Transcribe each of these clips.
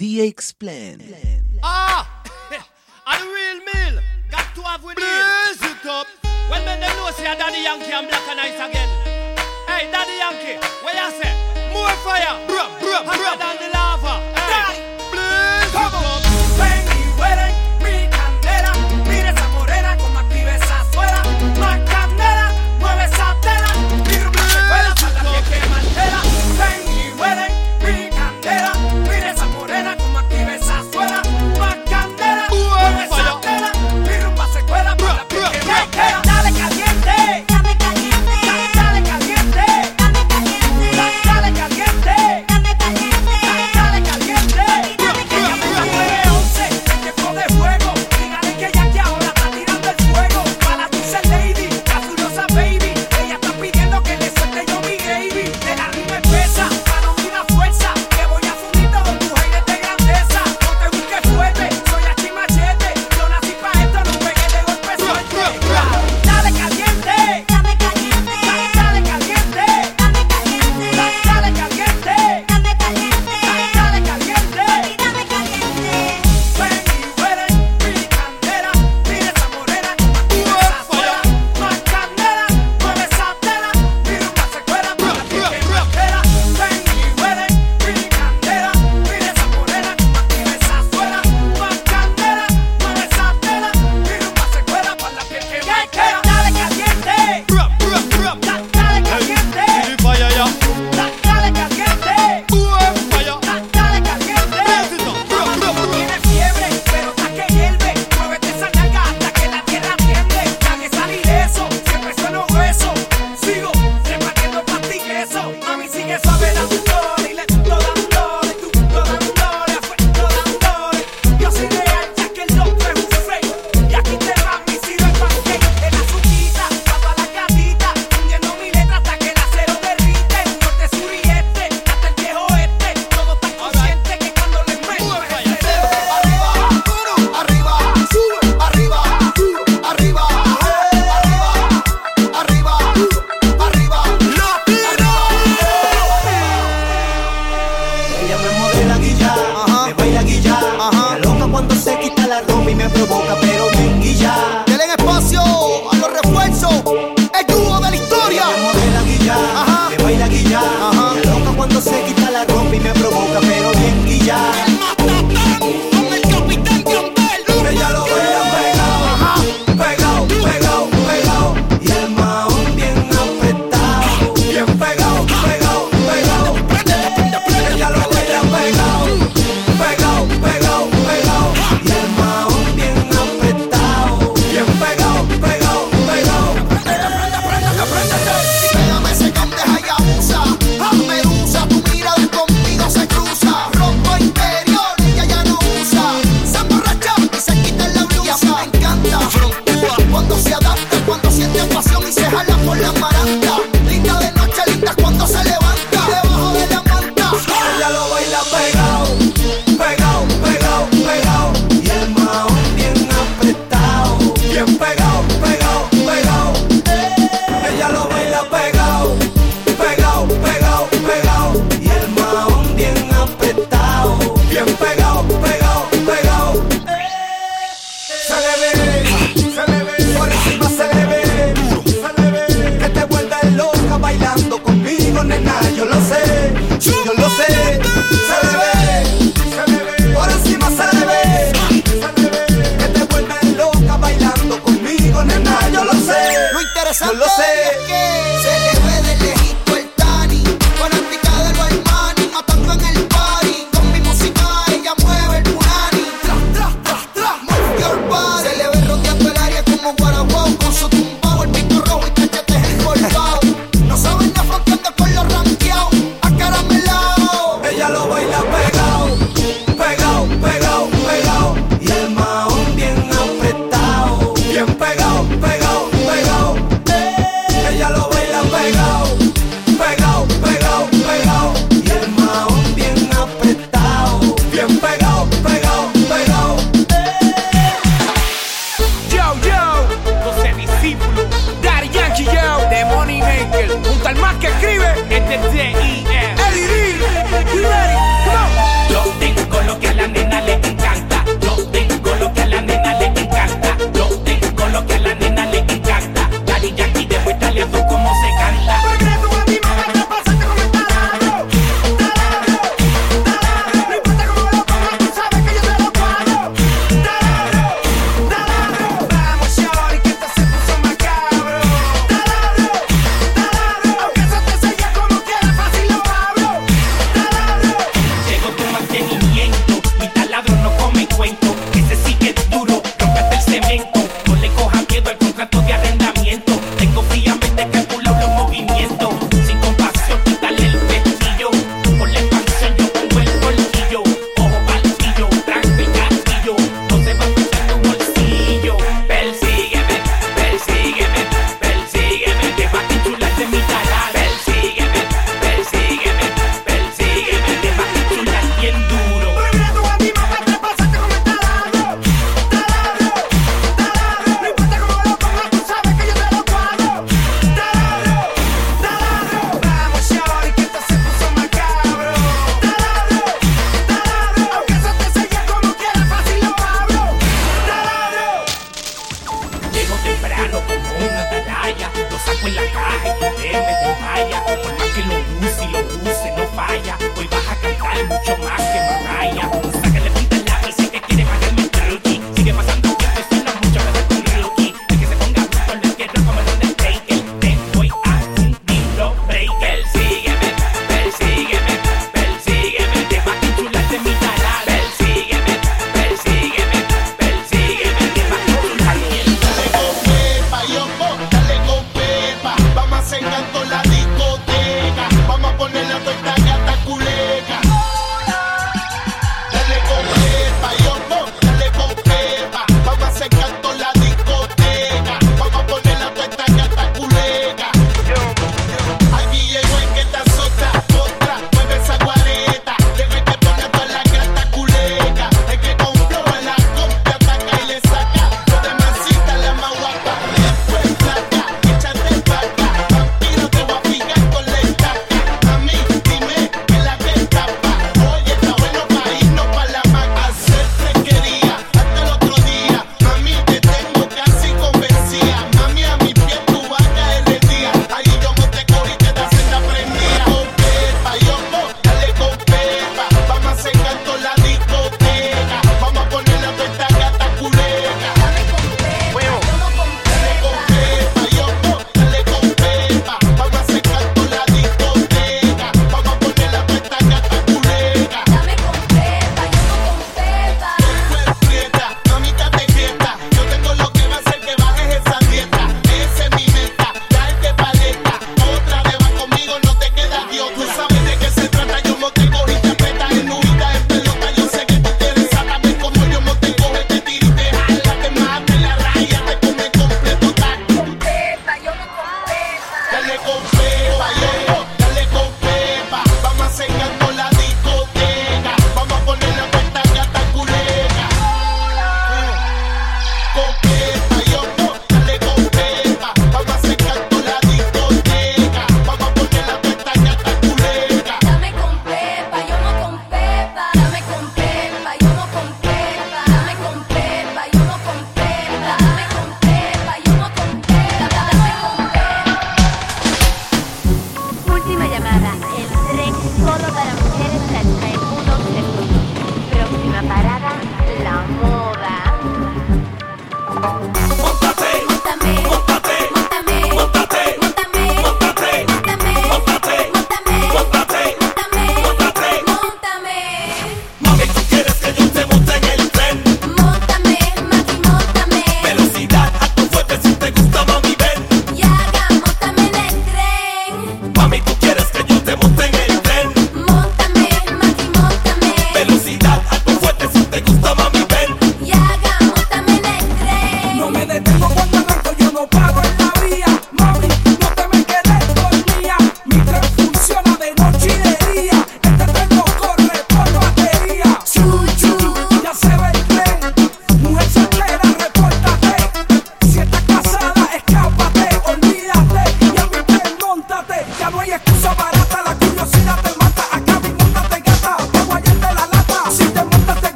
The explain. Ah! A real meal. Got to have with Blaze it up. Well, men them know say Daddy Yankee and Black and Ice again. Hey, Daddy Yankee, where you say? More fire. Bruh, bruh, bruh.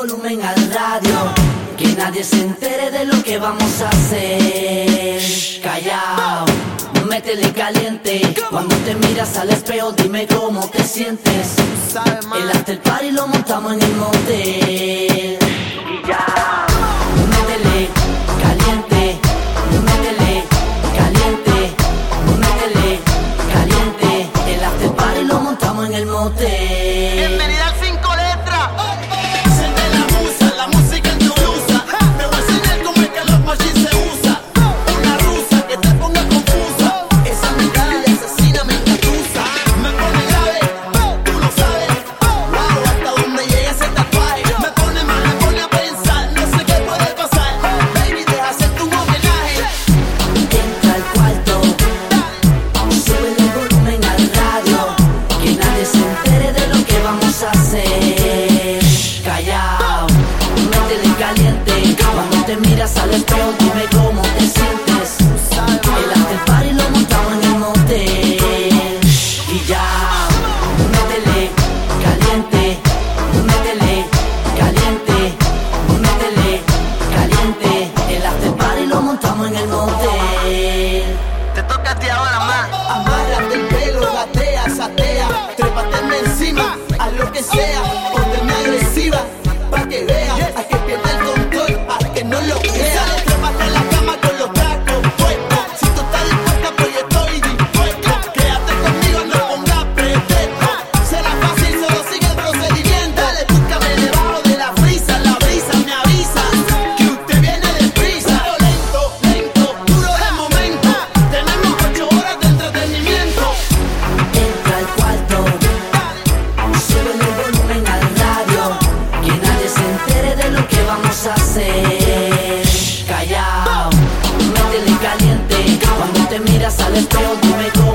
volumen al radio. Que nadie se entere de lo que vamos a hacer. Callao, métele caliente. Cuando te miras al espejo, dime cómo te sientes. El after party lo montamos en el motel. Y ya, métele caliente. Métele caliente. Métele caliente. El after party lo montamos en el motel. Al